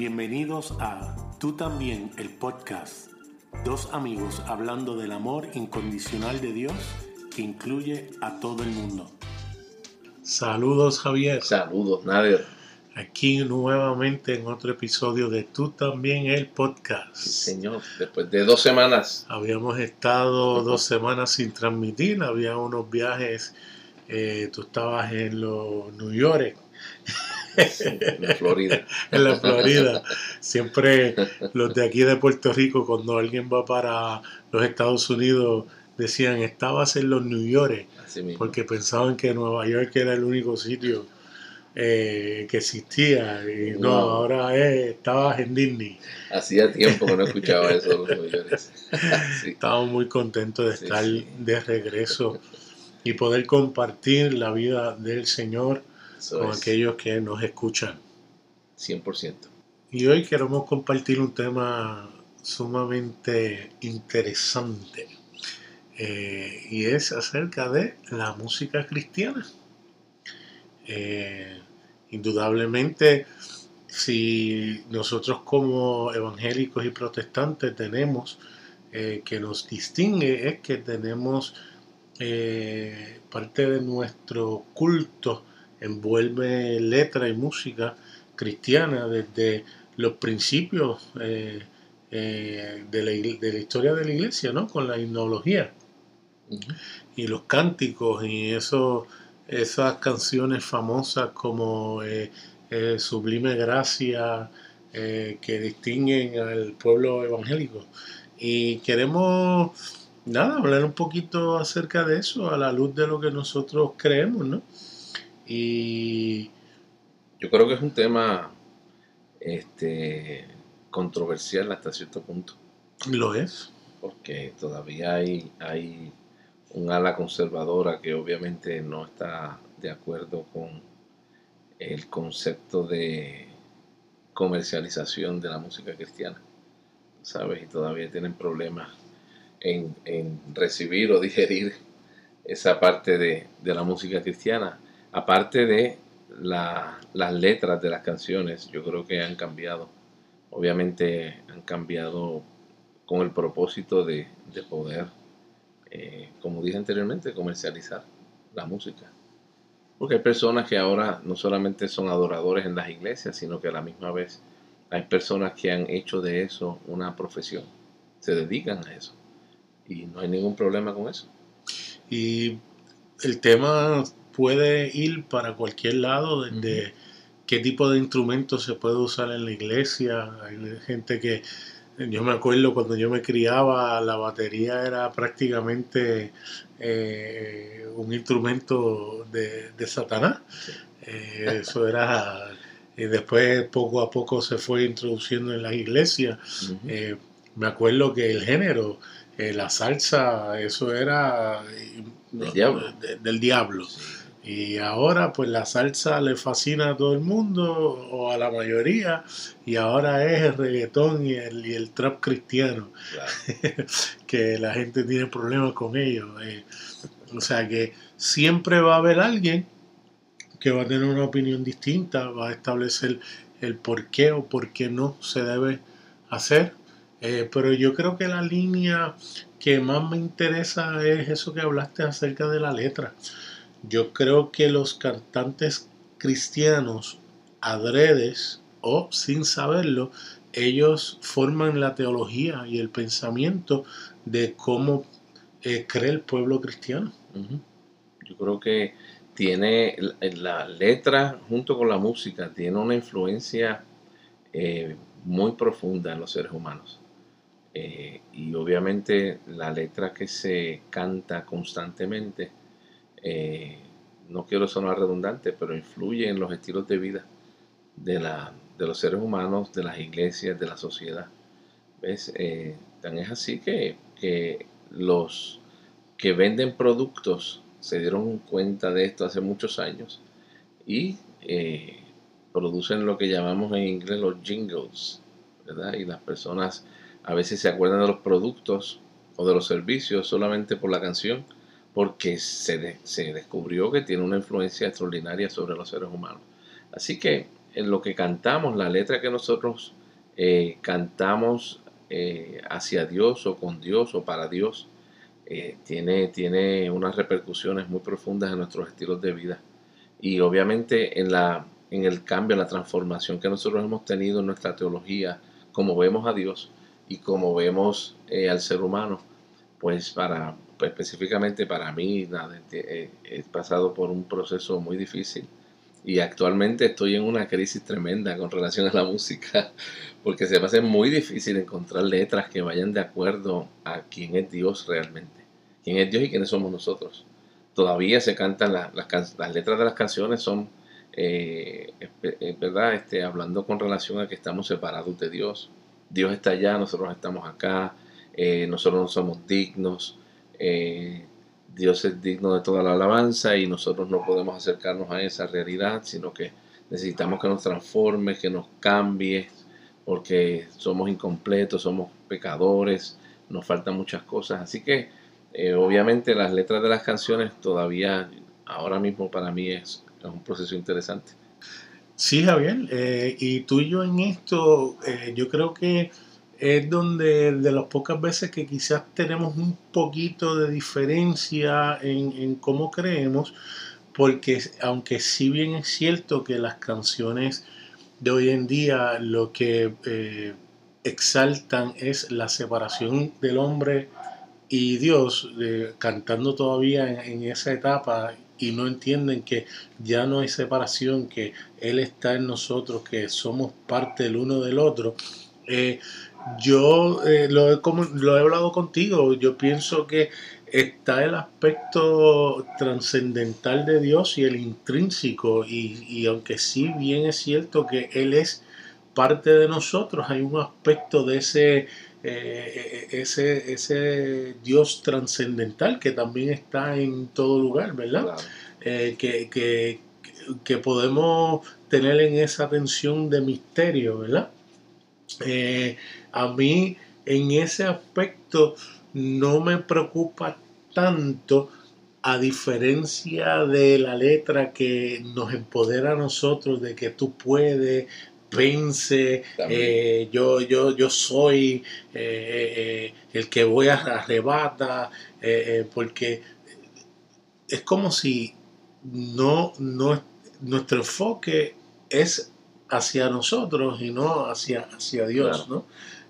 Bienvenidos a Tú también, el podcast. Dos amigos hablando del amor incondicional de Dios que incluye a todo el mundo. Saludos Javier. Saludos Nader. Aquí nuevamente en otro episodio de Tú también el podcast. Sí, señor, después de dos semanas. Habíamos estado dos semanas sin transmitir, había unos viajes, eh, tú estabas en los New York. En la Florida. en la Florida. Siempre los de aquí de Puerto Rico, cuando alguien va para los Estados Unidos, decían, estabas en los New York, porque pensaban que Nueva York era el único sitio eh, que existía. Y no, ahora estabas en Disney. Hacía tiempo que no escuchaba eso los Estamos muy contentos de estar de regreso y poder compartir la vida del Señor con aquellos que nos escuchan. 100%. Y hoy queremos compartir un tema sumamente interesante. Eh, y es acerca de la música cristiana. Eh, indudablemente, si nosotros como evangélicos y protestantes tenemos eh, que nos distingue, es que tenemos parte de nuestro culto envuelve letra y música cristiana desde los principios de, la, de, la, historia de la iglesia, ¿no? Con la himnología y los cánticos y eso, esas canciones famosas como eh, eh, Sublime Gracia eh, que distinguen al pueblo evangélico. Y queremos, nada, hablar un poquito acerca de eso a la luz de lo que nosotros creemos, ¿no? Y yo creo que es un tema este, controversial hasta cierto punto. Lo es. Porque todavía hay, hay un ala conservadora que obviamente no está de acuerdo con el concepto de comercialización de la música cristiana, ¿sabes? Y todavía tienen problemas en, recibir o digerir esa parte de, la música cristiana, aparte de las letras de las canciones, yo creo que han cambiado. Obviamente han cambiado con el propósito de, de poder eh, como dije anteriormente, comercializar la música. Porque hay personas que ahora no solamente son adoradores en las iglesias, sino que a la misma vez hay personas que han hecho de eso una profesión, se dedican a eso. Y no hay ningún problema con eso. Y el tema puede ir para cualquier lado, desde qué tipo de instrumentos se puede usar en la iglesia. Hay gente que yo me acuerdo cuando yo me criaba, la batería era prácticamente eh, un instrumento de, Satanás. Eh, eso era, y después poco a poco se fue introduciendo en las iglesias. Eh, me acuerdo que el género, la salsa, eso era del diablo. Y ahora pues la salsa le fascina a todo el mundo o a la mayoría y ahora es el reggaetón y el, y el trap cristiano, que la gente tiene problemas con ellos. Eh. o sea que siempre va a haber alguien que va a tener una opinión distinta, va a establecer el por qué o por qué no se debe hacer. Eh, pero yo creo que la línea que más me interesa es eso que hablaste acerca de la letra. Yo creo que los cantantes cristianos adredes o sin saberlo, ellos forman la teología y el pensamiento de cómo eh, cree el pueblo cristiano. Yo creo que tiene la letra junto con la música, tiene una influencia eh, muy profunda en los seres humanos. Eh, y obviamente la letra que se canta constantemente eh, no quiero sonar redundante, pero influye en los estilos de vida de, la, de los seres humanos, de las iglesias, de la sociedad. ¿Ves? Eh, tan es así que, que los que venden productos se dieron cuenta de esto hace muchos años y eh, producen lo que llamamos en inglés los jingles, ¿verdad? Y las personas a veces se acuerdan de los productos o de los servicios solamente por la canción porque se, se descubrió que tiene una influencia extraordinaria sobre los seres humanos. Así que en lo que cantamos, la letra que nosotros eh, cantamos eh, hacia Dios o con Dios o para Dios, eh, tiene, tiene unas repercusiones muy profundas en nuestros estilos de vida. Y obviamente en, la, en el cambio, en la transformación que nosotros hemos tenido en nuestra teología, como vemos a Dios y como vemos al ser humano, pues para específicamente para mí he pasado por un proceso muy difícil y actualmente estoy en una crisis tremenda con relación a la música, porque se me hace muy difícil encontrar letras que vayan de acuerdo a quién es Dios realmente, quién es Dios y quiénes somos nosotros. Todavía se cantan las, las, letras de las canciones, son, eh, verdad, este, hablando con relación a que estamos separados de Dios. Dios está allá, nosotros estamos acá, eh, nosotros no somos dignos. Eh, Dios es digno de toda la alabanza y nosotros no podemos acercarnos a esa realidad, sino que necesitamos que nos transforme, que nos cambie, porque somos incompletos, somos pecadores, nos faltan muchas cosas. Así que eh, obviamente las letras de las canciones todavía, ahora mismo para mí es, un proceso interesante. Sí, Javier, eh, y tú y yo en esto, eh, yo creo que es donde de las pocas veces que quizás tenemos un poquito de diferencia en, cómo creemos, porque aunque sí bien es cierto que las canciones de hoy en día lo que eh, exaltan es la separación del hombre y Dios, cantando todavía en, esa etapa y no entienden que ya no hay separación, que Él está en nosotros, que somos parte del uno del otro. Eh, yo eh, lo, he, como, lo he hablado contigo, yo pienso que está el aspecto trascendental de Dios y el intrínseco, y, aunque sí bien es cierto que Él es parte de nosotros, hay un aspecto de ese, eh, ese, ese Dios trascendental que también está en todo lugar, ¿verdad? Eh, que, que, que podemos tener en esa tensión de misterio, ¿verdad? Eh, a mí en ese aspecto no me preocupa tanto a diferencia de la letra que nos empodera a nosotros de que tú puedes, vence, eh, yo, yo, yo soy eh, el que voy a arrebata, porque es como si no, no, nuestro enfoque es hacia nosotros y no hacia, hacia Dios, ¿no?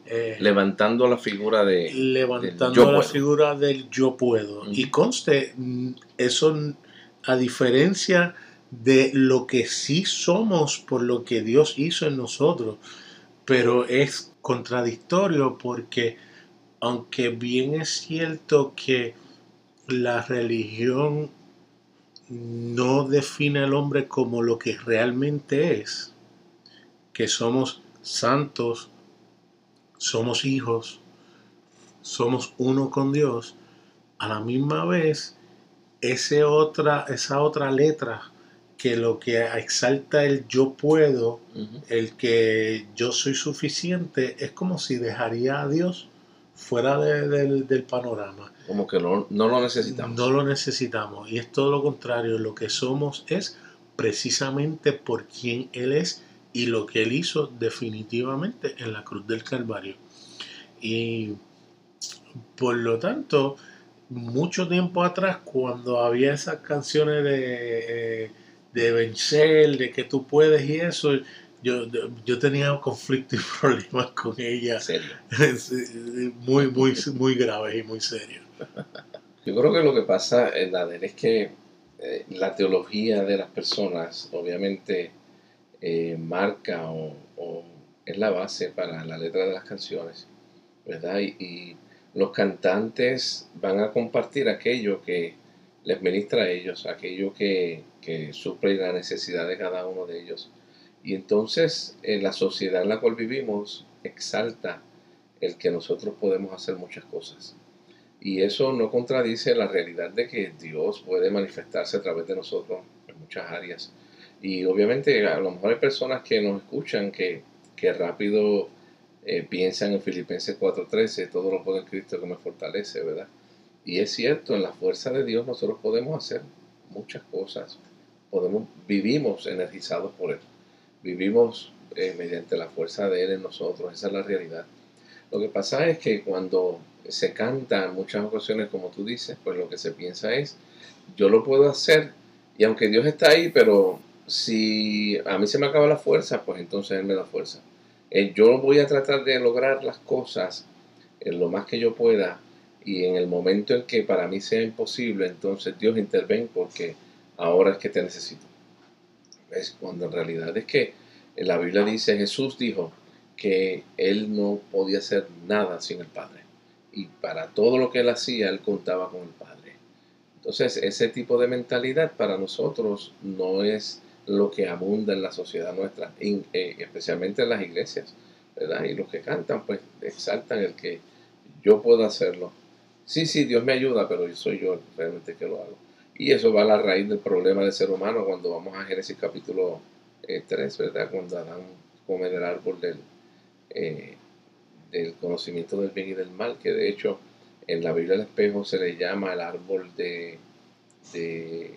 Eh, levantando la figura de levantando la figura del yo puedo. Y conste mm, eso a diferencia de lo que sí somos por lo que Dios hizo en nosotros pero es contradictorio porque aunque bien es cierto que la religión no define al hombre como lo que realmente es que somos santos, somos hijos, somos uno con Dios, a la misma vez ese otra, esa otra letra que lo que exalta el yo puedo, el que yo soy suficiente, es como si dejaría a Dios fuera del panorama. Como que no, no lo necesitamos. No lo necesitamos. Y es todo lo contrario. Lo que somos es precisamente por quien Él es y lo que él hizo definitivamente en la cruz del Calvario. Y por lo tanto, mucho tiempo atrás, cuando había esas canciones de, eh, de vencer, de que tú puedes y eso, yo, yo tenía conflicto y problemas con ella. ¿Serio? muy, muy, muy graves y muy serios. Yo creo que lo que pasa, en la es que eh, la teología de las personas, obviamente, eh, marca o, es la base para la letra de las canciones, ¿verdad? Y, los cantantes van a compartir aquello que les ministra a ellos, aquello que, que suple la necesidad de cada uno de ellos. Y entonces en la sociedad en la cual vivimos exalta el que nosotros podemos hacer muchas cosas. Y eso no contradice la realidad de que Dios puede manifestarse a través de nosotros en muchas áreas y obviamente a lo mejor hay personas que nos escuchan que, rápido eh, piensan en Filipenses 4:13, todo lo puedo en Cristo que me fortalece, ¿verdad? Y es cierto, en la fuerza de Dios nosotros podemos hacer muchas cosas, podemos, vivimos energizados por Él. vivimos eh, mediante la fuerza de Él en nosotros, esa es la realidad. Lo que pasa es que cuando se canta en muchas ocasiones, como tú dices, pues lo que se piensa es, yo lo puedo hacer, y aunque Dios está ahí, pero si a mí se me acaba la fuerza, pues entonces Él me da fuerza. Eh, yo voy a tratar de lograr las cosas en lo más que yo pueda, y en el momento en que para mí sea imposible, entonces Dios interviene porque ahora es que te necesito. Es cuando en realidad es que la Biblia dice, Jesús dijo que él no podía hacer nada sin el Padre. Y para todo lo que él hacía, él contaba con el Padre. Entonces, ese tipo de mentalidad para nosotros no es lo que abunda en la sociedad nuestra, eh, especialmente en las iglesias, ¿verdad? Y los que cantan, pues exaltan el que yo puedo hacerlo. Sí, sí, Dios me ayuda, pero yo soy yo realmente que lo hago. Y eso va a la raíz del problema del ser humano cuando vamos a Génesis capítulo 3, eh, ¿verdad? Cuando Adán come del árbol del, eh, del conocimiento del bien y del mal, que de hecho en la Biblia del espejo se le llama el árbol de, de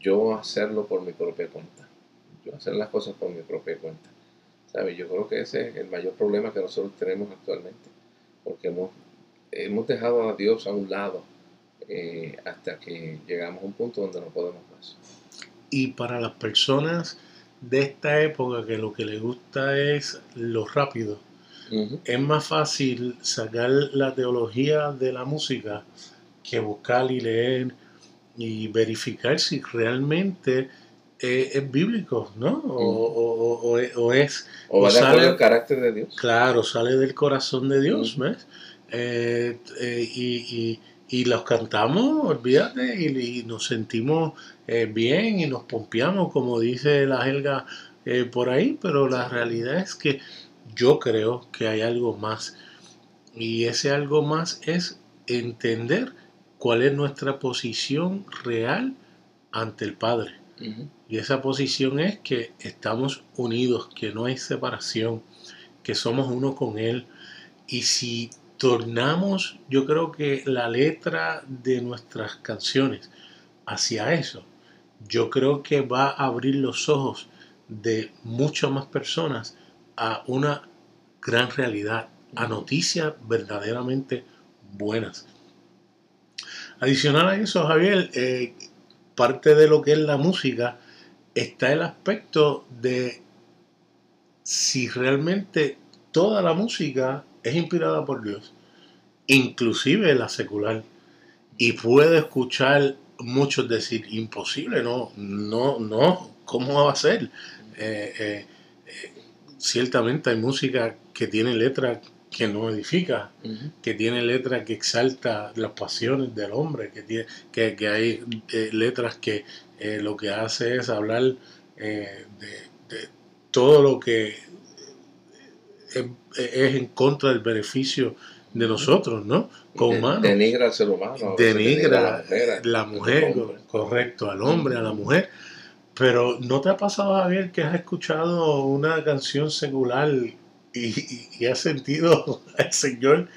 yo hacerlo por mi propia cuenta. Yo hacer las cosas por mi propia cuenta. ¿Sabe? Yo creo que ese es el mayor problema que nosotros tenemos actualmente. Porque hemos, hemos dejado a Dios a un lado eh, hasta que llegamos a un punto donde no podemos más. Y para las personas de esta época que lo que les gusta es lo rápido, es más fácil sacar la teología de la música que buscar y leer y verificar si realmente es, bíblico, ¿no? O, es... O, sale, del carácter de Dios. Claro, sale del corazón de Dios, ¿ves? Eh, eh, y, y, los cantamos, olvídate, y, nos sentimos eh, bien y nos pompeamos, como dice la Helga por ahí, pero la realidad es que yo creo que hay algo más. Y ese algo más es entender cuál es nuestra posición real ante el Padre. Y esa posición es que estamos unidos, que no hay separación, que somos uno con Él. Y si tornamos, yo creo que la letra de nuestras canciones hacia eso, yo creo que va a abrir los ojos de muchas más personas a una gran realidad, a noticias verdaderamente buenas. Adicional a eso, Javier, eh, parte de lo que es la música está el aspecto de si realmente toda la música es inspirada por Dios, inclusive la secular. Y puede escuchar muchos decir, imposible, no, no, no, ¿cómo va a ser? Eh, eh, ciertamente hay música que tiene letra que no edifica, que tiene letra que exalta las pasiones del hombre, que, tiene, que, hay eh, letras que eh, lo que hace es hablar eh, de, todo lo que es, en contra del beneficio de nosotros, ¿no? Con Denigra al ser humano. Denigra, la mujer, correcto, al hombre, a la mujer. Pero ¿no te ha pasado, Javier, que has escuchado una canción secular y, has sentido al Señor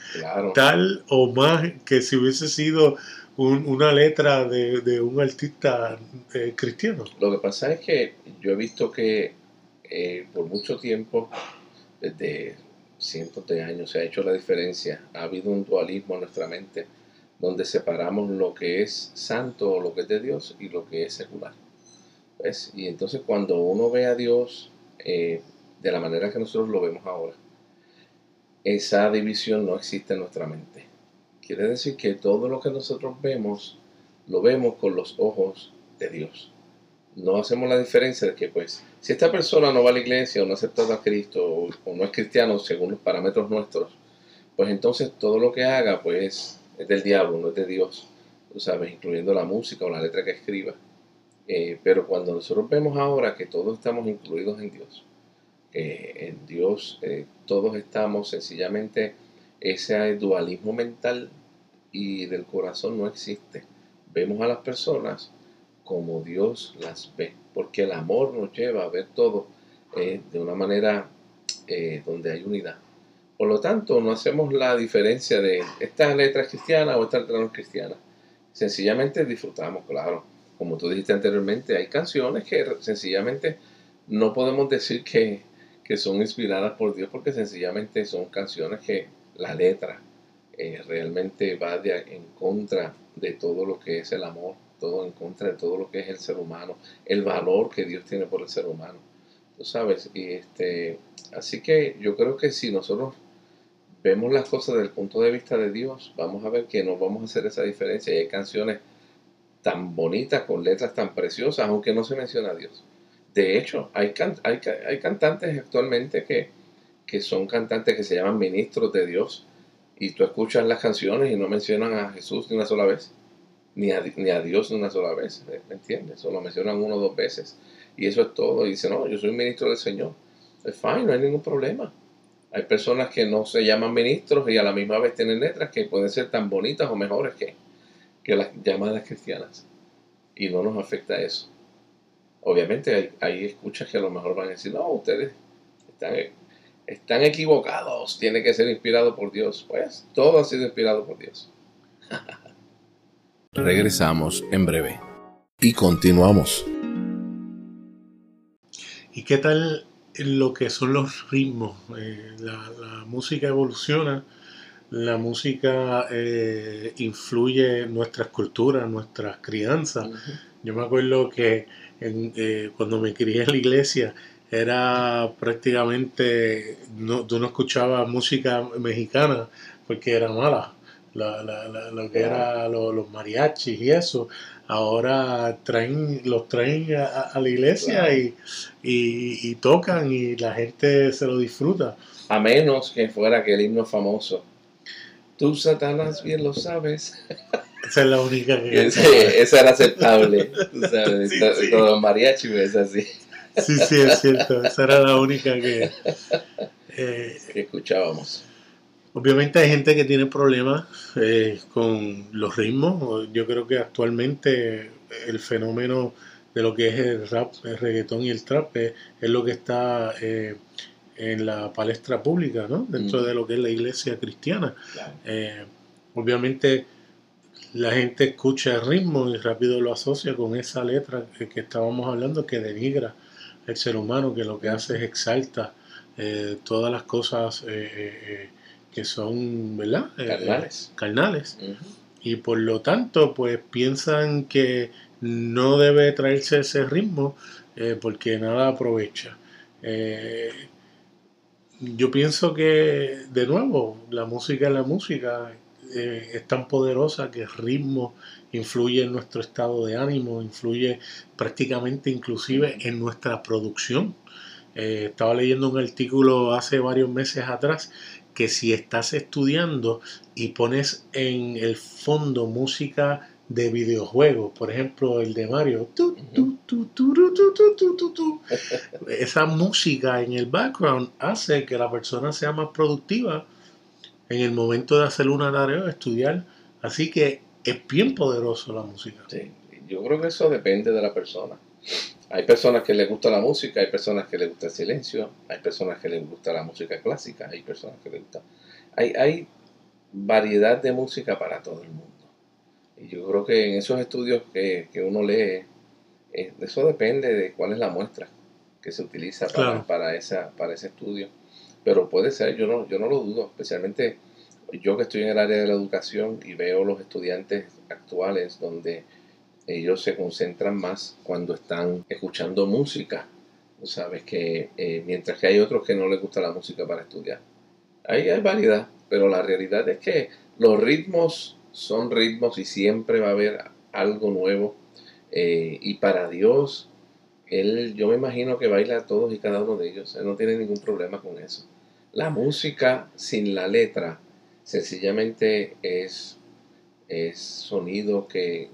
tal o más que si hubiese sido una letra de, un artista eh, cristiano? Lo que pasa es que yo he visto que eh, por mucho tiempo, desde cientos de años, se ha hecho la diferencia. Ha habido un dualismo en nuestra mente donde separamos lo que es santo o lo que es de Dios y lo que es secular. Y entonces cuando uno ve a Dios eh, de la manera que nosotros lo vemos ahora, esa división no existe en nuestra mente. Quiere decir que todo lo que nosotros vemos, lo vemos con los ojos de Dios. No hacemos la diferencia de que, pues, si esta persona no va a la iglesia o no ha aceptado a Cristo o, no es cristiano según los parámetros nuestros, pues entonces todo lo que haga, pues, es del diablo, no es de Dios, sabes, incluyendo la música o la letra que escriba. Eh, pero cuando nosotros vemos ahora que todos estamos incluidos en Dios, en Dios eh, todos estamos sencillamente, ese dualismo mental y del corazón no existe. Vemos a las personas como Dios las ve, porque el amor nos lleva a ver todo eh, de una manera donde hay unidad. Por lo tanto, no hacemos la diferencia de esta letra es cristiana o esta letra no es cristiana. Sencillamente disfrutamos, claro como tú dijiste anteriormente, hay canciones que sencillamente no podemos decir que, que son inspiradas por Dios porque sencillamente son canciones que la letra eh, realmente va en contra de todo lo que es el amor, todo en contra de todo lo que es el ser humano, el valor que Dios tiene por el ser humano. Tú sabes, y este, así que yo creo que si nosotros vemos las cosas desde el punto de vista de Dios, vamos a ver que nos vamos a hacer esa diferencia. Y hay canciones tan bonitas, con letras tan preciosas, aunque no se menciona a Dios. De hecho, hay, hay, hay cantantes actualmente que, que son cantantes que se llaman ministros de Dios y tú escuchas las canciones y no mencionan a Jesús ni una sola vez, ni a, ni a Dios ni una sola vez, ¿me entiendes? Solo mencionan uno o dos veces. Y eso es todo. Y dice, no, yo soy ministro del Señor. Es fine, no hay ningún problema. Hay personas que no se llaman ministros y a la misma vez tienen letras que pueden ser tan bonitas o mejores que, que las llamadas cristianas. Y no nos afecta eso. Obviamente hay, hay escuchas que a lo mejor van a decir, no, ustedes están están equivocados, tiene que ser inspirado por Dios. Pues todo ha sido inspirado por Dios. Regresamos en breve y continuamos. ¿Y qué tal lo que son los ritmos? Eh, la, música evoluciona, la música eh, influye en nuestras culturas, nuestras crianzas. Yo me acuerdo que eh, cuando me crié en la iglesia, era prácticamente, no, tú no escuchabas música mexicana porque era mala, lo que era los mariachis y eso, ahora traen, los traen a, la iglesia y, y, tocan y la gente se lo disfruta. A menos que fuera aquel himno famoso. Tú, Satanás, bien lo sabes. Esa es la única que... esa era aceptable. Tú sabes, los mariachis es así. Sí, sí, es cierto. Esa era la única que, eh, escuchábamos. Obviamente hay gente que tiene problemas eh, con los ritmos. Yo creo que actualmente el fenómeno de lo que es el rap, el reggaetón y el trap es, lo que está eh, en la palestra pública, ¿no? Dentro de lo que es la iglesia cristiana. obviamente la gente escucha el ritmo y rápido lo asocia con esa letra que estábamos hablando que denigra el ser humano que lo que hace es exalta eh, todas las cosas eh, eh, que son, ¿verdad? Carnales. carnales. Y por lo tanto, pues piensan que no debe traerse ese ritmo porque nada aprovecha. yo pienso que, de nuevo, la música es la música, es tan poderosa que el ritmo influye en nuestro estado de ánimo, influye prácticamente inclusive en nuestra producción. Eh, estaba leyendo un artículo hace varios meses atrás que si estás estudiando y pones en el fondo música de videojuegos, por ejemplo el de Mario, esa música en el background hace que la persona sea más productiva en el momento de hacer una tarea estudiar. Así que es bien poderoso la música. Sí, yo creo que eso depende de la persona. Hay personas que les gusta la música, hay personas que les gusta el silencio, hay personas que les gusta la música clásica, hay personas que les gusta... Hay, hay variedad de música para todo el mundo. Y yo creo que en esos estudios que, uno lee, eh, eso depende de cuál es la muestra que se utiliza para, para, esa, para ese estudio. Pero puede ser, yo no, yo no lo dudo, especialmente yo que estoy en el área de la educación y veo los estudiantes actuales donde ellos se concentran más cuando están escuchando música. Sabes que eh, mientras que hay otros que no les gusta la música para estudiar. Ahí hay variedad, pero la realidad es que los ritmos son ritmos y siempre va a haber algo nuevo. Eh, y para Dios, Él, yo me imagino que baila a todos y cada uno de ellos. Él no tiene ningún problema con eso. La música sin la letra sencillamente es, es sonido que,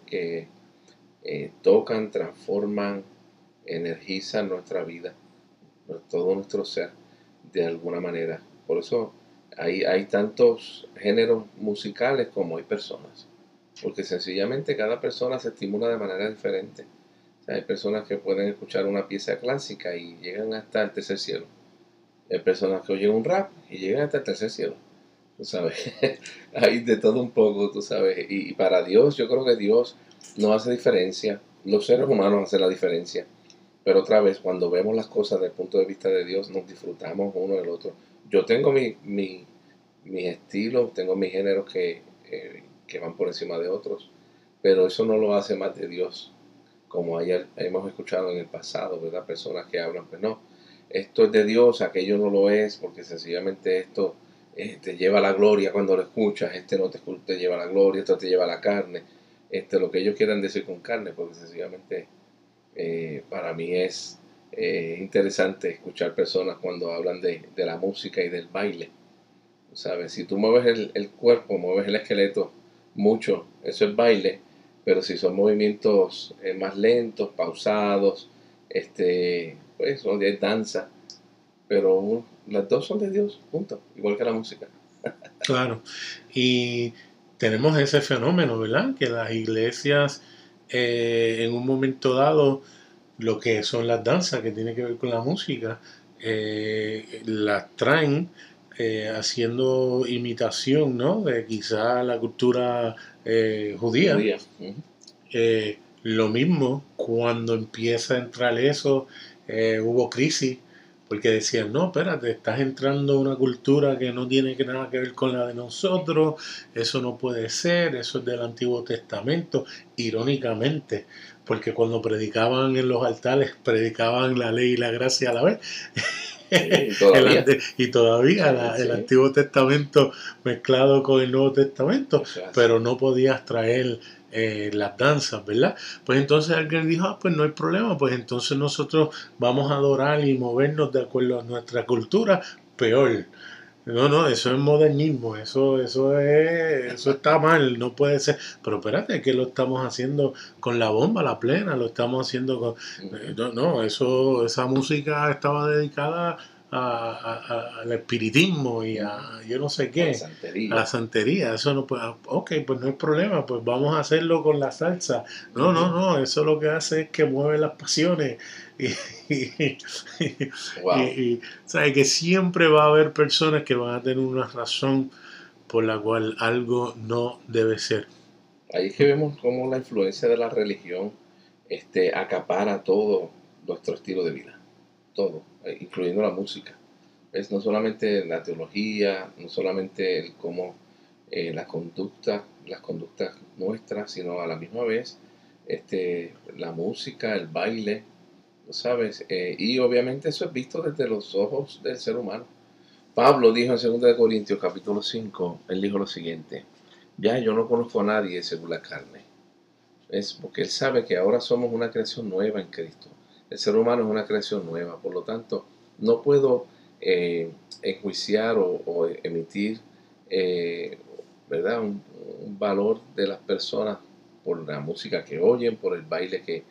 eh, tocan, transforman, energizan nuestra vida, todo nuestro ser, de alguna manera. Por eso hay, hay tantos géneros musicales como hay personas, porque sencillamente cada persona se estimula de manera diferente. Hay personas que pueden escuchar una pieza clásica y llegan hasta el tercer cielo. Hay personas que oyen un rap y llegan hasta el tercer cielo tú sabes, hay de todo un poco, tú sabes, y, para Dios, yo creo que Dios no hace diferencia, los seres humanos hacen la diferencia, Pero otra vez, cuando vemos las cosas desde el punto de vista de Dios, nos disfrutamos uno del otro. Yo tengo mi, mi, mis estilos, tengo mis géneros que, eh, que van por encima de otros, pero eso no lo hace más de Dios, como hemos escuchado en el pasado, ¿verdad? Personas que hablan, pues no, esto es de Dios, aquello no lo es, porque sencillamente esto eh, te lleva a la gloria cuando lo escuchas, este no te, te lleva a la gloria, esto te lleva a la carne, este, lo que ellos quieran decir con carne, porque sencillamente eh, para mí es eh, interesante escuchar personas cuando hablan de, la música y del baile. ¿Sabes? Si tú mueves el, el, cuerpo, mueves el esqueleto mucho, eso es baile, pero si son movimientos más lentos, pausados, este, pues son de danza, pero las dos son de Dios, punto, igual que la música. claro, y tenemos ese fenómeno, ¿verdad? Que las iglesias eh, en un momento dado, lo que son las danzas, que tiene que ver con la música, eh, las traen eh, haciendo imitación, ¿no? De quizá la cultura judía. lo mismo, cuando empieza a entrar eso, hubo crisis porque decían, no, espérate, estás entrando una cultura que no tiene nada que ver con la de nosotros, eso no puede ser, eso es del Antiguo Testamento, irónicamente, porque cuando predicaban en los altares, predicaban la ley y la gracia a la vez. y todavía, el Antiguo Testamento mezclado con el Nuevo Testamento, pero no podías traer eh, las danzas, ¿verdad? Pues entonces alguien dijo, ah, pues no hay problema, pues entonces nosotros vamos a adorar y movernos de acuerdo a nuestra cultura, peor. No, no, eso es modernismo, eso, eso es, eso está mal, no puede ser. Pero espérate, que lo estamos haciendo con la bomba, la plena, lo estamos haciendo con. No, no eso, esa música estaba dedicada al espiritismo y a yo no sé qué, a la santería. Eso no puede, ok, pues no hay problema, pues vamos a hacerlo con la salsa. No, no, no, eso lo que hace es que mueve las pasiones. Y, y, que siempre va a haber personas que van a tener una razón por la cual algo no debe ser. Ahí es que vemos cómo la influencia de la religión este, acapara todo nuestro estilo de vida. Todo eh, incluyendo la música. Es no solamente la teología, no solamente el cómo eh, la conducta, las conductas nuestras, sino a la misma vez este, la música, el baile, ¿sabes? Eh, y obviamente eso es visto desde los ojos del ser humano. Pablo dijo en 2 Corintios capítulo 5, él dijo lo siguiente, ya yo no conozco a nadie según la carne. Es porque él sabe que ahora somos una creación nueva en Cristo. El ser humano es una creación nueva, por lo tanto, no puedo eh, enjuiciar o, emitir eh, ¿verdad? Un, valor de las personas por la música que oyen, por el baile que,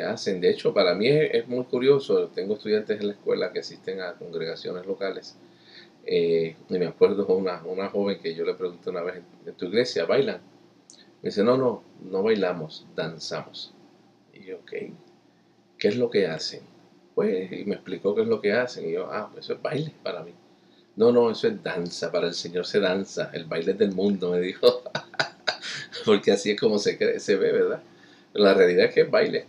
hacen. De hecho, para mí es, muy curioso, tengo estudiantes en la escuela que asisten a congregaciones locales. Eh, y me acuerdo una, una joven que yo le pregunté una vez en tu iglesia, ¿bailan? Me dice, no, no, no bailamos, danzamos. Y yo, ok, ¿qué es lo que hacen? Pues, y me explicó qué es lo que hacen. Y yo, ah, pues eso es baile para mí. No, no, eso es danza, para el Señor se danza, el baile del mundo, me dijo. Porque así es como se, cree, se ve, ¿verdad? la realidad es que es baile,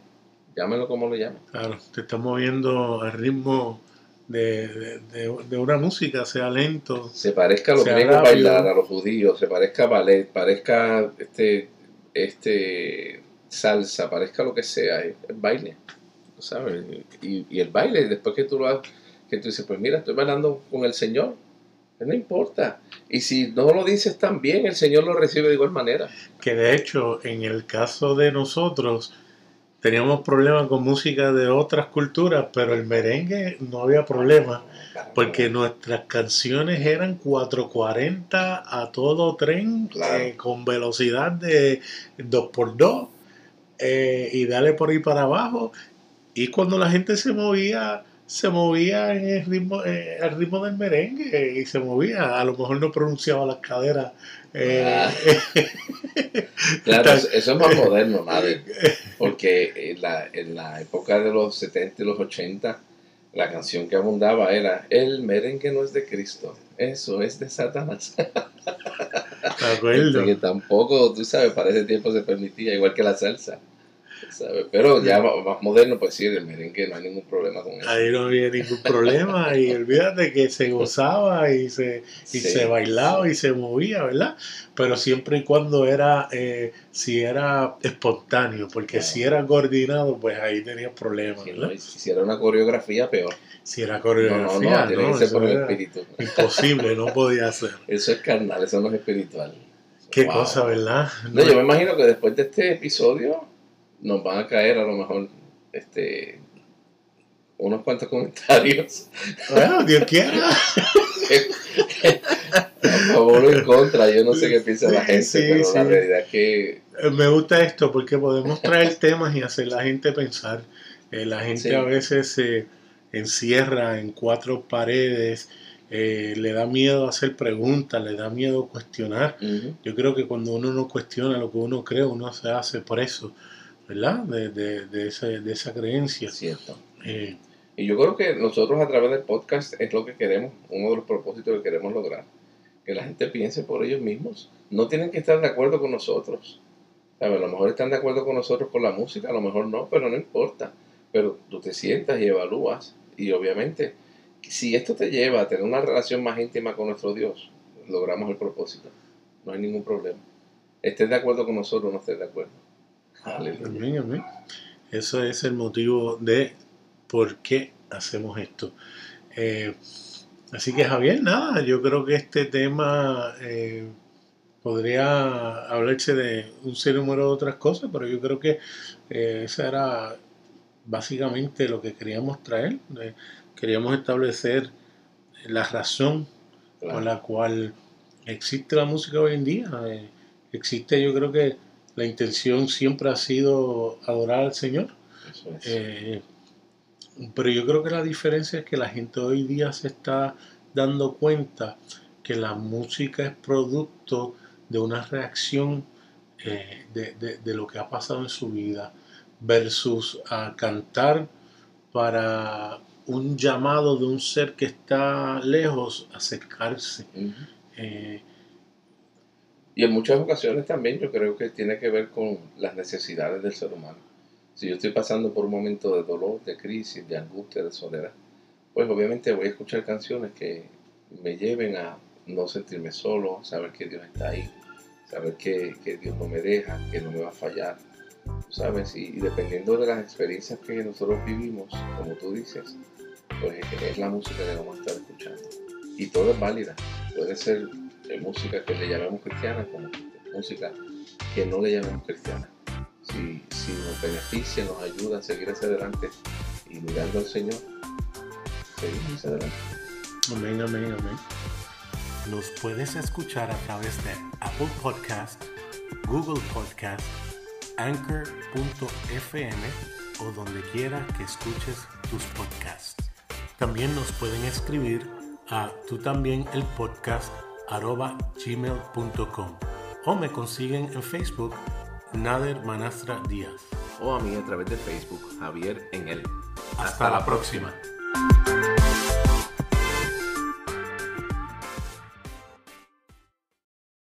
llámelo como lo llamen. Claro, te estás moviendo al ritmo de, de, una música, sea lento. Se parezca a los griegos bailar, a los judíos, se parezca a ballet, parezca este, este salsa, parezca lo que sea, es, baile, ¿sabes? Y, el baile, después que tú lo haces, que tú dices, pues mira, estoy bailando con el Señor, pues no importa. Y si no lo dices tan bien, el Señor lo recibe de igual manera. Que de hecho, en el caso de nosotros, teníamos problemas con música de otras culturas, pero el merengue no había problema, porque nuestras canciones eran 440 a todo tren, eh, con velocidad de 2x2 eh, y dale por ahí para abajo. Y cuando la gente se movía, se movía en el ritmo, eh, el ritmo del merengue y se movía. A lo mejor no pronunciaba las caderas. Eh, claro, eso es más moderno, madre. Porque en la, en la época de los 70 y los 80, la canción que abundaba era El merengue no es de Cristo, eso es de Satanás. De acuerdo. que tampoco, tú sabes, para ese tiempo se permitía, igual que la salsa. Pero ya más, moderno, pues sí, del merengue no hay ningún problema con eso. Ahí no había ningún problema y olvídate que se gozaba y se, y Sí, se bailaba y se movía, ¿verdad? Pero siempre y cuando era, eh, si era espontáneo, porque Claro. si era coordinado, pues ahí tenías problemas, Si no hiciera una coreografía, peor. Si era No, no, coreografía, no, tiene no, que ser por el era espíritu. imposible, no podía ser. Eso es carnal, eso no es espiritual. Qué Wow. cosa, ¿verdad? No, yo me imagino que después de este episodio nos van a caer a lo mejor este unos cuantos comentarios Bueno, Dios quiera. a favor o en contra. Yo no sé qué piensa la gente, Sí, pero la realidad es que Eh, Me gusta esto porque podemos traer temas y hacer la gente pensar. Eh, la gente Sí. a veces se encierra en cuatro paredes, eh, le da miedo hacer preguntas, le da miedo cuestionar. Yo creo que cuando uno no cuestiona lo que uno cree, uno se hace preso, ¿verdad? De, de, de, ese- de esa creencia. cierto. Eh, Y yo creo que nosotros a través del podcast es lo que queremos, uno de los propósitos que queremos lograr, que la gente piense por ellos mismos. No tienen que estar de acuerdo con nosotros. ¿Sabe? A lo mejor están de acuerdo con nosotros con la música, a lo mejor no, pero no importa. Pero tú te sientas y evalúas y obviamente si esto te lleva a tener una relación más íntima con nuestro Dios, logramos el propósito. No hay ningún problema. Estés de acuerdo con nosotros o no estés de acuerdo. Aleluya. Amén, amén. Eso es el motivo de por qué hacemos esto. Eh, así que Javier, nada, yo creo que este tema eh, podría hablarse de un sinnúmero de otras cosas, pero yo creo que eh, esa era básicamente lo que queríamos traer. Eh, queríamos establecer la razón Claro. con la cual existe la música hoy en día. Existe, yo creo que la intención siempre ha sido adorar al Señor. Es. Eh, pero yo creo que la diferencia es que la gente hoy día se está dando cuenta que la música es producto de una reacción eh, de, de- de lo que ha pasado en su vida versus a cantar para un llamado de un ser que está lejos, acercarse. Eh, Y en muchas ocasiones también yo creo que tiene que ver con las necesidades del ser humano. Si yo estoy pasando por un momento de dolor, de crisis, de angustia, de soledad, pues obviamente voy a escuchar canciones que me lleven a no sentirme solo, saber que Dios está ahí, saber que, que Dios no me deja, que no me va a fallar, ¿sabes? Y, y dependiendo de las experiencias que nosotros vivimos, como tú dices, pues es la música que vamos a estar escuchando. Y todo es válida. Puede ser eh, música que le llamemos cristiana como música que no le llamemos cristiana. Si, si nos beneficia, nos ayuda a seguir hacia adelante y mirando al Señor, seguimos hacia adelante. Amén, amén, amén. Nos puedes escuchar a través de Apple Podcast, Google Podcast, Anchor.fm o donde quiera que escuches tus podcasts. También nos pueden escribir a tú también el podcast gmail.com o me consiguen en Facebook Nader Manastra Díaz. O a mí a través de Facebook, Javier en él. Hasta la próxima.